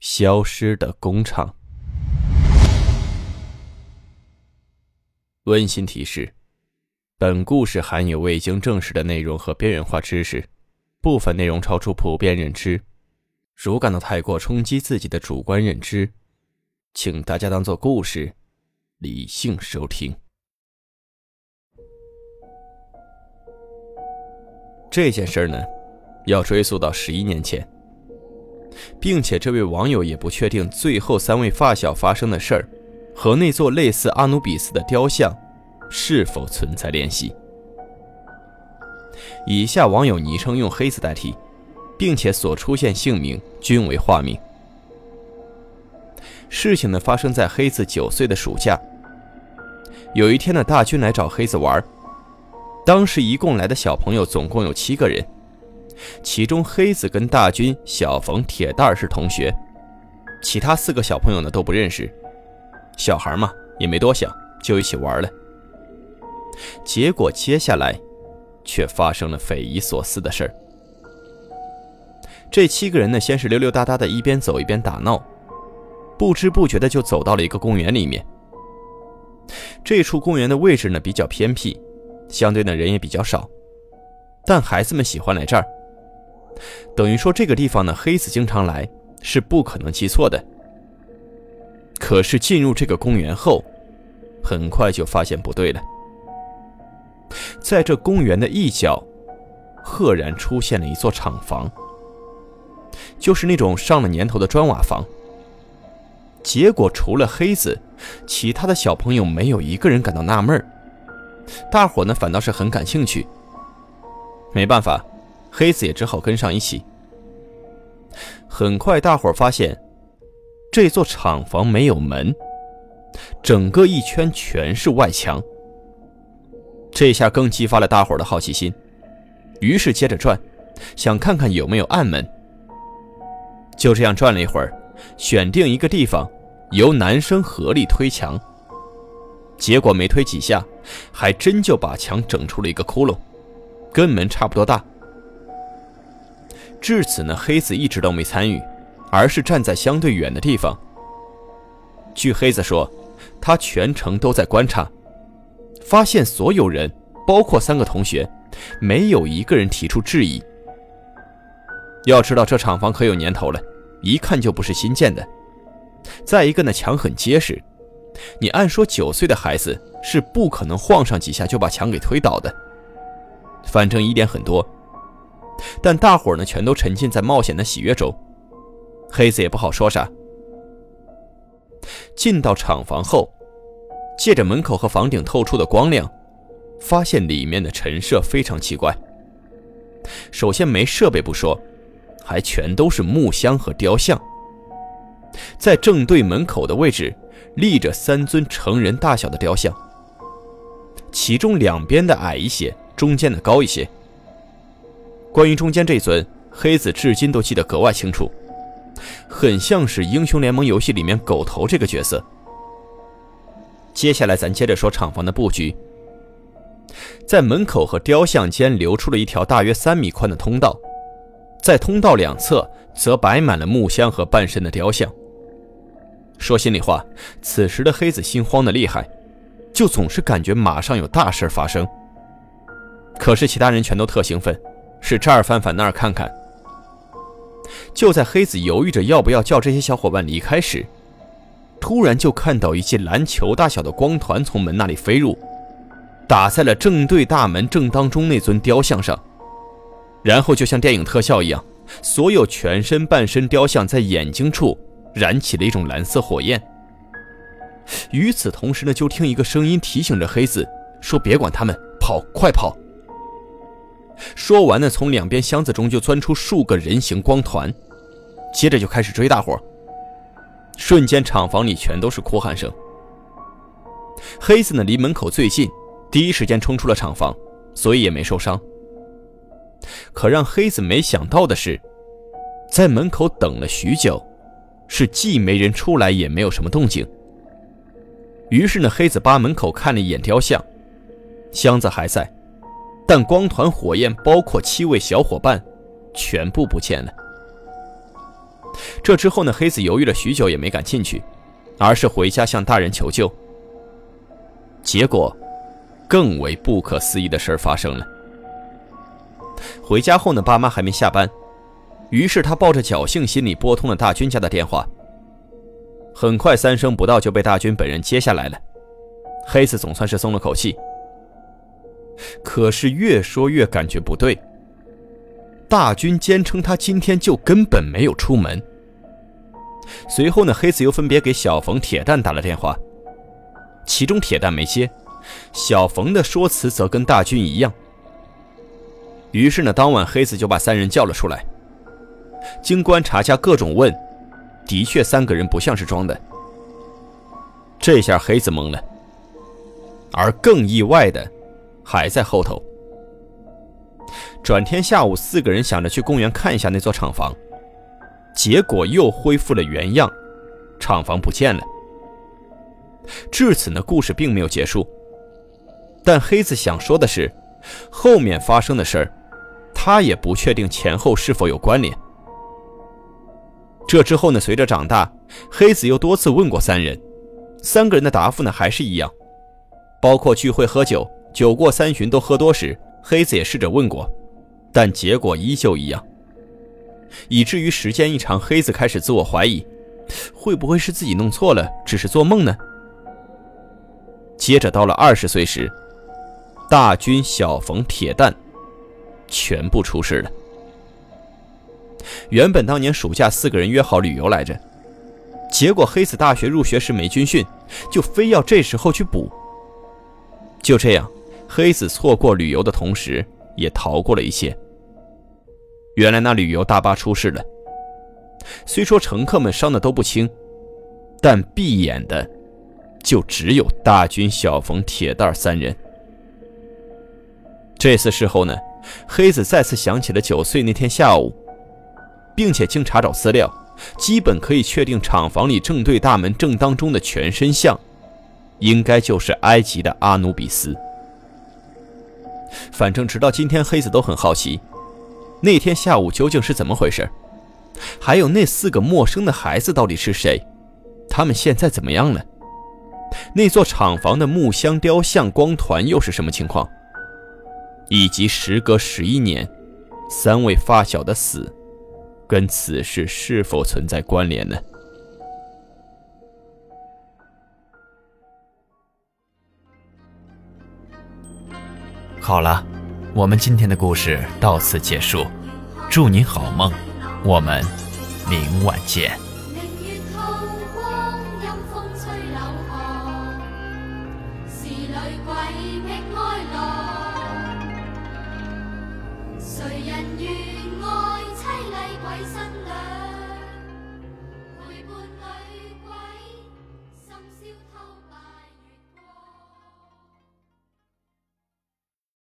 消失的工厂。温馨提示：本故事含有未经证实的内容和边缘化知识，部分内容超出普遍认知。如感到太过冲击自己的主观认知，请大家当做故事，理性收听。这件事儿呢，要追溯到十一年前，并且这位网友也不确定最后三位发小发生的事儿和那座类似阿努比斯的雕像是否存在联系。以下网友昵称用黑子代替，并且所出现姓名均为化名。事情呢发生在黑子九岁的暑假，有一天呢，大军来找黑子玩儿。当时一共来的小朋友总共有七个人，其中黑子跟大军、小冯、铁蛋儿是同学，其他四个小朋友呢都不认识。小孩嘛也没多想，就一起玩了。结果接下来，却发生了匪夷所思的事儿。这七个人呢，先是溜溜达达的，一边走一边打闹，不知不觉的就走到了一个公园里面。这处公园的位置呢比较偏僻。相对呢人也比较少，但孩子们喜欢来这儿，等于说这个地方呢，黑子经常来是不可能记错的。可是进入这个公园后，很快就发现不对了。在这公园的一角，赫然出现了一座厂房，就是那种上了年头的砖瓦房。结果除了黑子，其他的小朋友没有一个人感到纳闷。大伙呢反倒是很感兴趣。没办法，黑子也只好跟上一起。很快，大伙发现这座厂房没有门，整个一圈全是外墙。这下更激发了大伙的好奇心，于是接着转，想看看有没有暗门。就这样转了一会儿，选定一个地方，由男生合力推墙。结果没推几下，还真就把墙整出了一个窟窿，跟门差不多大。至此呢，黑子一直都没参与，而是站在相对远的地方。据黑子说，他全程都在观察，发现所有人，包括三个同学，没有一个人提出质疑。要知道这厂房可有年头了，一看就不是新建的。再一个呢，墙很结实。你按说九岁的孩子是不可能晃上几下就把墙给推倒的，反正疑点很多。但大伙呢全都沉浸在冒险的喜悦中，黑子也不好说啥。进到厂房后，借着门口和房顶透出的光亮，发现里面的陈设非常奇怪。首先没设备不说，还全都是木箱和雕像，在正对门口的位置。立着三尊成人大小的雕像，其中两边的矮一些，中间的高一些。关于中间这尊，黑子至今都记得格外清楚，很像是英雄联盟游戏里面狗头这个角色。接下来咱接着说厂房的布局，在门口和雕像间留出了一条大约三米宽的通道，在通道两侧则摆满了木箱和半身的雕像。说心里话，此时的黑子心慌的厉害，就总是感觉马上有大事发生。可是其他人全都特兴奋，是这儿翻翻那儿看看。就在黑子犹豫着要不要叫这些小伙伴离开时，突然就看到一记篮球大小的光团从门那里飞入，打在了正对大门正当中那尊雕像上，然后就像电影特效一样，所有全身半身雕像在眼睛处。燃起了一种蓝色火焰。与此同时呢，就听一个声音提醒着黑子说：“别管他们，跑，快跑！”说完呢，从两边箱子中就钻出数个人形光团，接着就开始追大伙，瞬间厂房里全都是哭喊声。黑子呢，离门口最近，第一时间冲出了厂房，所以也没受伤。可让黑子没想到的是，在门口等了许久，是既没人出来，也没有什么动静。于是呢，黑子扒门口看了一眼雕像，箱子还在，但光团火焰包括七位小伙伴，全部不见了。这之后呢，黑子犹豫了许久，也没敢进去，而是回家向大人求救。结果，更为不可思议的事发生了。回家后呢，爸妈还没下班，于是他抱着侥幸心理拨通了大军家的电话。很快，三声不到就被大军本人接下来了。黑子总算是松了口气。可是越说越感觉不对。大军坚称他今天就根本没有出门。随后呢，黑子又分别给小冯、铁蛋打了电话，其中铁蛋没接，小冯的说辞则跟大军一样。于是呢，当晚黑子就把三人叫了出来。经观察加各种问，的确三个人不像是装的。这下黑子懵了。而更意外的，还在后头。转天下午，四个人想着去公园看一下那座厂房，结果又恢复了原样，厂房不见了。至此呢，故事并没有结束。但黑子想说的是，后面发生的事儿。他也不确定前后是否有关联。这之后呢？随着长大，黑子又多次问过三人，三个人的答复呢还是一样，包括聚会喝酒，酒过三巡都喝多时，黑子也试着问过，但结果依旧一样。以至于时间一长，黑子开始自我怀疑，会不会是自己弄错了，只是做梦呢？接着到了二十岁时，大军、小冯、铁蛋。全部出事了。原本当年暑假四个人约好旅游来着，结果黑子大学入学时没军训，就非要这时候去补。就这样，黑子错过旅游的同时，也逃过了一些。原来那旅游大巴出事了，虽说乘客们伤的都不轻，但闭眼的就只有大军、小冯、铁蛋三人。这次事后呢？黑子再次想起了九岁那天下午，并且经查找资料，基本可以确定厂房里正对大门正当中的全身像，应该就是埃及的阿努比斯。反正直到今天，黑子都很好奇，那天下午究竟是怎么回事，还有那四个陌生的孩子到底是谁，他们现在怎么样了？那座厂房的木箱雕像光团又是什么情况？以及时隔十一年，三位发小的死，跟此事是否存在关联呢？好了，我们今天的故事到此结束，祝您好梦，我们明晚见。谁人愿爱凄厉鬼身？